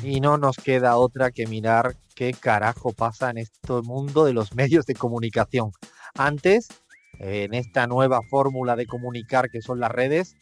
Y no nos queda otra que mirar qué carajo pasa en este mundo de los medios de comunicación. Antes, en esta nueva fórmula de comunicar que son las redes,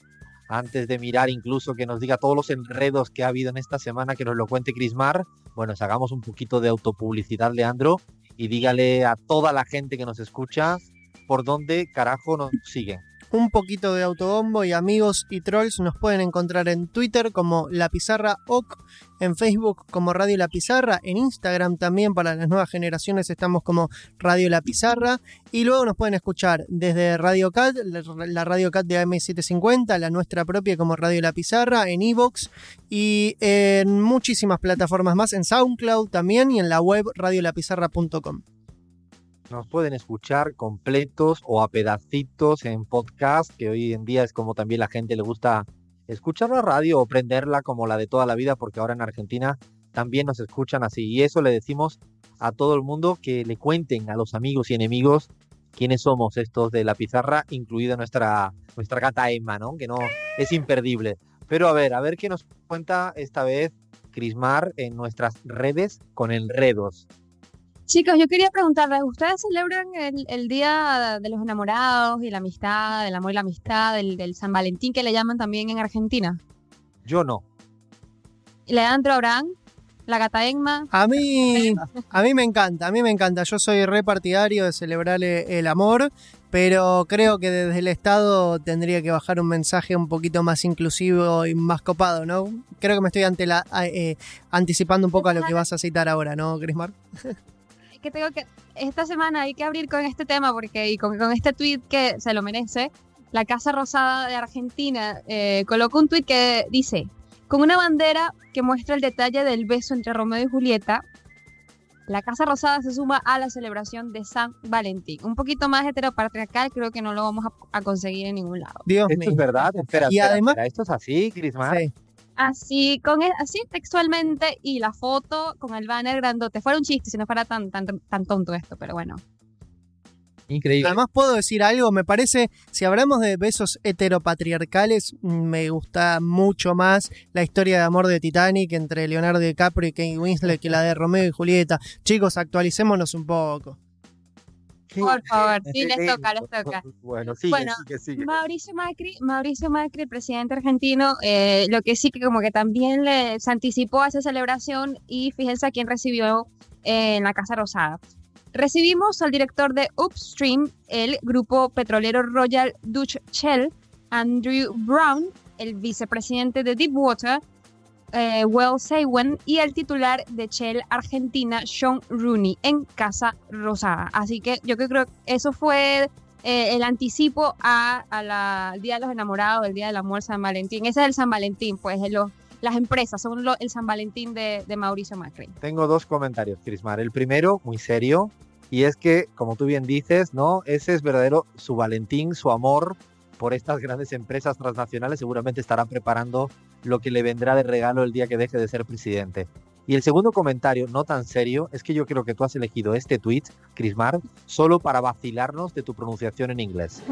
antes de mirar incluso que nos diga todos los enredos que ha habido en esta semana, que nos lo cuente Crismar, bueno, hagamos un poquito de autopublicidad, Leandro, y dígale a toda la gente que nos escucha por dónde carajo nos siguen un poquito de autobombo y amigos y trolls nos pueden encontrar en Twitter como La Pizarra OC, en Facebook como Radio La Pizarra, en Instagram también para las nuevas generaciones estamos como Radio La Pizarra y luego nos pueden escuchar desde Radio Cat, la Radio Cat de AM750, la nuestra propia como Radio La Pizarra, en Evox y en muchísimas plataformas más, en SoundCloud también y en la web radiolapizarra.com. Nos pueden escuchar completos o a pedacitos en podcast, que hoy en día es como también la gente le gusta escuchar la radio o prenderla como la de toda la vida, porque ahora en Argentina también nos escuchan así. Y eso le decimos a todo el mundo que le cuenten a los amigos y enemigos quiénes somos estos de la pizarra, incluida nuestra, nuestra gata Emma, ¿no? Que no es imperdible. Pero a ver, a ver qué nos cuenta esta vez Crismar en nuestras redes con enredos. Chicos, yo quería preguntarles, ¿ustedes celebran el, Día de los Enamorados y la amistad, del amor y la amistad, del, San Valentín que le llaman también en Argentina? Yo no. Leandro Abraham, la gata Emma. A mí, a mí me encanta, a mí me encanta. Yo soy repartidario de celebrar el amor, pero creo que desde el Estado tendría que bajar un mensaje un poquito más inclusivo y más copado, ¿no? Creo que me estoy ante la, eh, anticipando un poco a lo que vas a citar ahora, ¿no, Crismar? que tengo que, esta semana hay que abrir con este tema porque, y con, este tweet que se lo merece, la Casa Rosada de Argentina eh, colocó un tweet que dice, con una bandera que muestra el detalle del beso entre Romeo y Julieta, la Casa Rosada se suma a la celebración de San Valentín. Un poquito más heteropatriarcal, creo que no lo vamos a, conseguir en ningún lado. Dios esto es verdad. Espera, y además, esto es así, Crisma. Sí. Así, con e, así textualmente y la foto con el banner grandote. Fuera un chiste si no fuera tan, tan, tan tonto esto, pero bueno. Increíble. Además puedo decir algo, me parece, si hablamos de besos heteropatriarcales, me gusta mucho más la historia de amor de Titanic entre Leonardo DiCaprio y Kate Winslet que la de Romeo y Julieta. Chicos, actualicémonos un poco. Por favor, sí, les toca, les toca. Bueno, sigue, bueno, sigue, Mauricio Macri, Mauricio Macri, el presidente argentino, eh, lo que sí que como que también le, se anticipó a esa celebración y fíjense a quién recibió eh, en la Casa Rosada. Recibimos al director de Upstream, el grupo petrolero Royal Dutch Shell, Andrew Brown, el vicepresidente de Deepwater, eh, Saywen y el titular de Shell Argentina, Sean Rooney, en Casa Rosada. Así que yo creo que eso fue eh, el anticipo a, al Día de los Enamorados, el Día del Amor, San Valentín. Ese es el San Valentín, pues, las empresas son el San Valentín de, de, Mauricio Macri. Tengo dos comentarios, Crismar. El primero, muy serio, y es que, como tú bien dices, ¿no? Ese es verdadero su Valentín, su amor por estas grandes empresas transnacionales, seguramente estará preparando lo que le vendrá de regalo el día que deje de ser presidente. Y el segundo comentario, no tan serio, es que yo creo que tú has elegido este tweet, Crismar, solo para vacilarnos de tu pronunciación en inglés.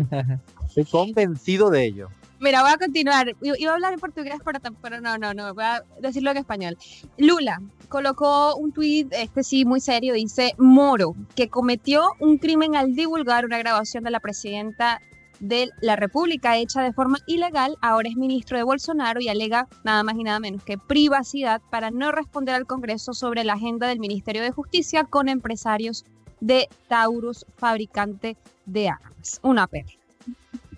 Estoy convencido de ello. Mira, voy a continuar. Iba a hablar en portugués, pero, no, no, no, voy a decirlo en español. Lula colocó un tuit, este sí, muy serio, dice, Moro, que cometió un crimen al divulgar una grabación de la presidenta de la República hecha de forma ilegal, ahora es ministro de Bolsonaro y alega nada más y nada menos que privacidad para no responder al Congreso sobre la agenda del Ministerio de Justicia con empresarios de Taurus, fabricante de armas. Una perla.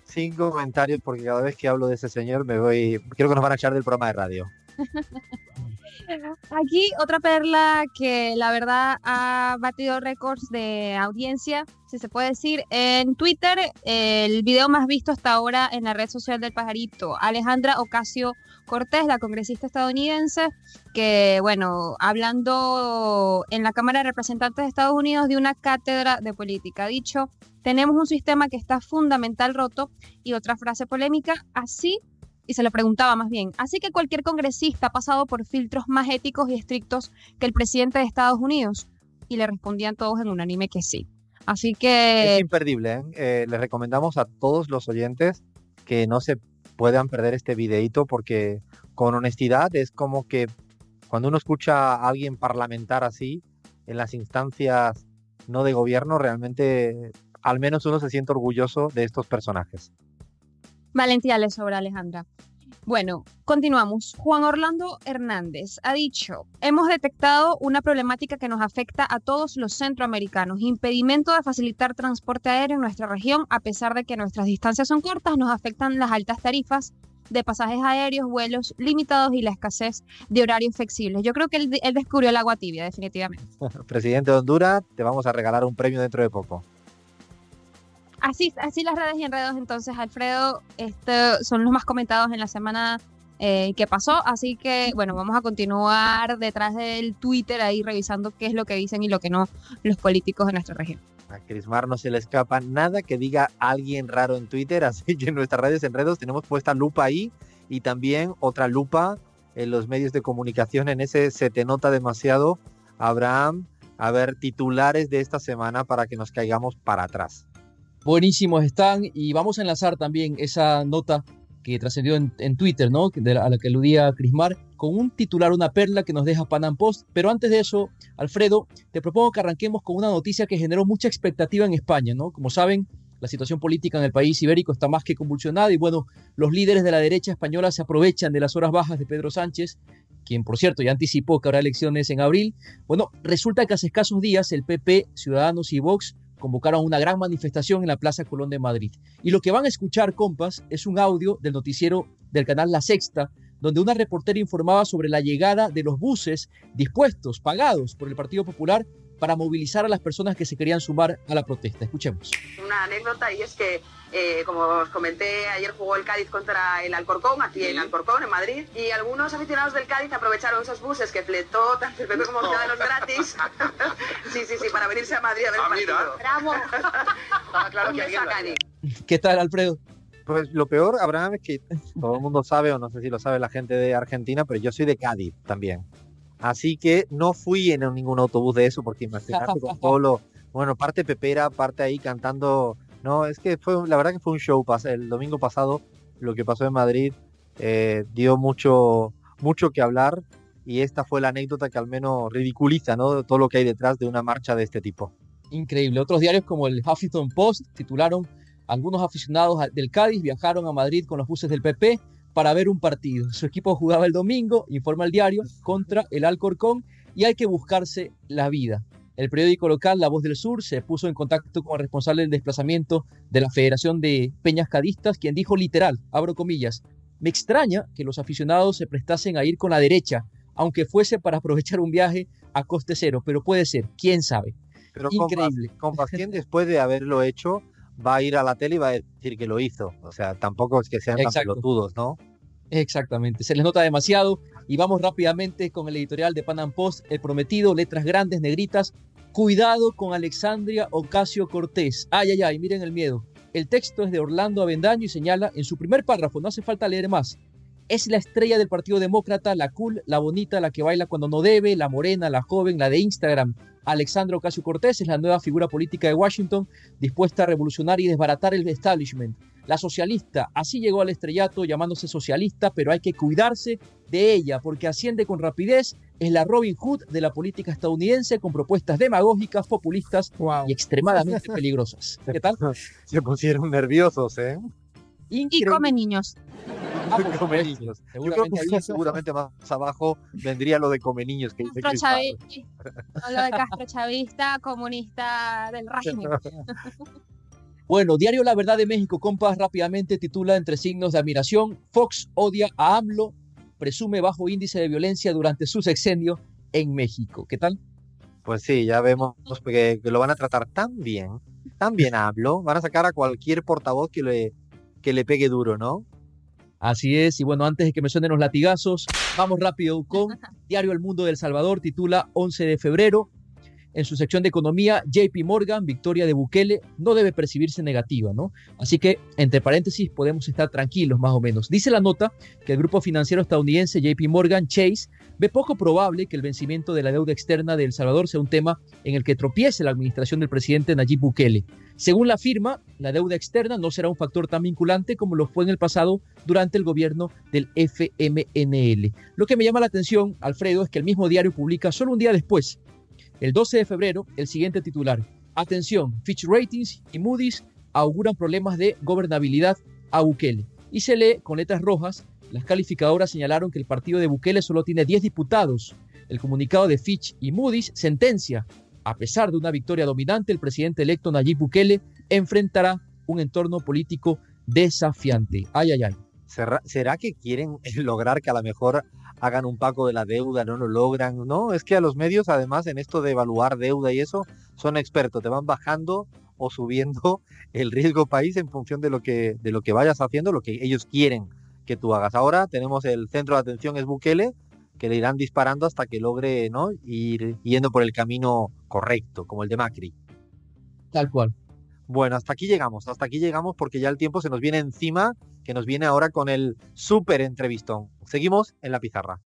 Cinco comentarios porque cada vez que hablo de ese señor me voy, creo que nos van a echar del programa de radio. Aquí otra perla que la verdad ha batido récords de audiencia, si se puede decir, en Twitter, el video más visto hasta ahora en la red social del pajarito, Alejandra Ocasio Cortés, la congresista estadounidense, que bueno, hablando en la Cámara de Representantes de Estados Unidos de una cátedra de política, ha dicho, tenemos un sistema que está fundamental roto y otra frase polémica, así y se le preguntaba más bien, así que cualquier congresista ha pasado por filtros más éticos y estrictos que el presidente de Estados Unidos. Y le respondían todos en unánime que sí. Así que... Es imperdible. ¿eh? eh les recomendamos a todos los oyentes que no se puedan perder este videito porque con honestidad, es como que cuando uno escucha a alguien parlamentar así, en las instancias no de gobierno, realmente al menos uno se siente orgulloso de estos personajes. Valentía le sobra, Alejandra. Bueno, continuamos. Juan Orlando Hernández ha dicho, hemos detectado una problemática que nos afecta a todos los centroamericanos, impedimento de facilitar transporte aéreo en nuestra región, a pesar de que nuestras distancias son cortas, nos afectan las altas tarifas de pasajes aéreos, vuelos limitados y la escasez de horarios flexibles. Yo creo que él, descubrió el agua tibia, definitivamente. Presidente de Honduras, te vamos a regalar un premio dentro de poco así, las redes y enredos, entonces, Alfredo, este, son los más comentados en la semana eh, que pasó. Así que, bueno, vamos a continuar detrás del Twitter ahí revisando qué es lo que dicen y lo que no los políticos de nuestra región. A Crismar no se le escapa nada que diga alguien raro en Twitter, así que en nuestras redes enredos tenemos puesta lupa ahí y también otra lupa en los medios de comunicación. En ese se te nota demasiado, Abraham, a ver titulares de esta semana para que nos caigamos para atrás. Buenísimos están y vamos a enlazar también esa nota que trascendió en, Twitter, ¿no? a la que aludía Crismar, con un titular, una perla que nos deja Panam Post. Pero antes de eso, Alfredo, te propongo que arranquemos con una noticia que generó mucha expectativa en España, ¿no? Como saben, la situación política en el país ibérico está más que convulsionada y bueno, los líderes de la derecha española se aprovechan de las horas bajas de Pedro Sánchez, quien por cierto ya anticipó que habrá elecciones en abril. Bueno, resulta que hace escasos días el PP, Ciudadanos y Vox convocaron una gran manifestación en la Plaza Colón de Madrid. Y lo que van a escuchar, compas, es un audio del noticiero del canal La Sexta, donde una reportera informaba sobre la llegada de los buses dispuestos, pagados por el Partido Popular para movilizar a las personas que se querían sumar a la protesta. Escuchemos. Una anécdota y es que eh, como os comenté, ayer jugó el Cádiz contra el Alcorcón, aquí en Alcorcón, en Madrid, y algunos aficionados del Cádiz aprovecharon esos buses que fletó tanto el PP como Ciudadanos gratis. sí, sí, sí, para venirse a Madrid a ver el ah, partido. ¡Bravo! claro que ¿Qué tal, Alfredo? Pues lo peor, Abraham, es que todo el mundo sabe, o no sé si lo sabe la gente de Argentina, pero yo soy de Cádiz también. Así que no fui en ningún autobús de eso, porque imagínate con Polo, bueno, parte pepera, parte ahí cantando no, es que fue, la verdad que fue un show. El domingo pasado, lo que pasó en Madrid eh, dio mucho, mucho que hablar y esta fue la anécdota que al menos ridiculiza ¿no? todo lo que hay detrás de una marcha de este tipo. Increíble. Otros diarios como el Huffington Post titularon algunos aficionados del Cádiz viajaron a Madrid con los buses del PP para ver un partido. Su equipo jugaba el domingo, informa el diario, contra el Alcorcón y hay que buscarse la vida. El periódico local La Voz del Sur se puso en contacto con el responsable del desplazamiento de la Federación de Peñas Cadistas, quien dijo literal, abro comillas, me extraña que los aficionados se prestasen a ir con la derecha, aunque fuese para aprovechar un viaje a coste cero, pero puede ser, quién sabe. Pero Increíble. Con ¿quién después de haberlo hecho va a ir a la tele y va a decir que lo hizo? O sea, tampoco es que sean tan pelotudos, ¿no? Exactamente, se les nota demasiado y vamos rápidamente con el editorial de Panam Post, el prometido, letras grandes, negritas, cuidado con Alexandria Ocasio Cortés. Ay, ay, ay, miren el miedo. El texto es de Orlando Avendaño y señala en su primer párrafo, no hace falta leer más, es la estrella del Partido Demócrata, la cool, la bonita, la que baila cuando no debe, la morena, la joven, la de Instagram. Alexandra Ocasio Cortés es la nueva figura política de Washington, dispuesta a revolucionar y desbaratar el establishment la socialista. Así llegó al estrellato llamándose socialista, pero hay que cuidarse de ella porque asciende con rapidez. Es la Robin Hood de la política estadounidense con propuestas demagógicas, populistas y extremadamente peligrosas. ¿Qué tal? Se pusieron nerviosos, ¿eh? Y come niños. Come niños. Seguramente, seguramente más abajo vendría lo de come niños que dice Lo de Castro Chavista, comunista del régimen. Bueno, Diario La Verdad de México, compas, rápidamente titula entre signos de admiración, Fox odia a AMLO, presume bajo índice de violencia durante su sexenio en México. ¿Qué tal? Pues sí, ya vemos que, lo van a tratar tan bien, tan bien a AMLO, van a sacar a cualquier portavoz que le, que le pegue duro, ¿no? Así es, y bueno, antes de que me suenen los latigazos, vamos rápido con Diario El Mundo del Salvador, titula 11 de febrero, en su sección de economía, JP Morgan, victoria de Bukele, no debe percibirse negativa, ¿no? Así que, entre paréntesis, podemos estar tranquilos más o menos. Dice la nota que el grupo financiero estadounidense JP Morgan Chase ve poco probable que el vencimiento de la deuda externa de El Salvador sea un tema en el que tropiece la administración del presidente Nayib Bukele. Según la firma, la deuda externa no será un factor tan vinculante como lo fue en el pasado durante el gobierno del FMNL. Lo que me llama la atención, Alfredo, es que el mismo diario publica solo un día después, el 12 de febrero, el siguiente titular. Atención, Fitch Ratings y Moody's auguran problemas de gobernabilidad a Bukele. Y se lee con letras rojas, las calificadoras señalaron que el partido de Bukele solo tiene 10 diputados. El comunicado de Fitch y Moody's sentencia, a pesar de una victoria dominante, el presidente electo Nayib Bukele enfrentará un entorno político desafiante. Ay, ay, ay. ¿Será que quieren lograr que a lo mejor hagan un pago de la deuda, no lo logran, ¿no? Es que a los medios, además, en esto de evaluar deuda y eso, son expertos, te van bajando o subiendo el riesgo país en función de lo que, de lo que vayas haciendo, lo que ellos quieren que tú hagas. Ahora tenemos el centro de atención es Bukele, que le irán disparando hasta que logre ¿no? ir yendo por el camino correcto, como el de Macri. Tal cual. Bueno, hasta aquí llegamos, hasta aquí llegamos porque ya el tiempo se nos viene encima, que nos viene ahora con el súper entrevistón. Seguimos en la pizarra.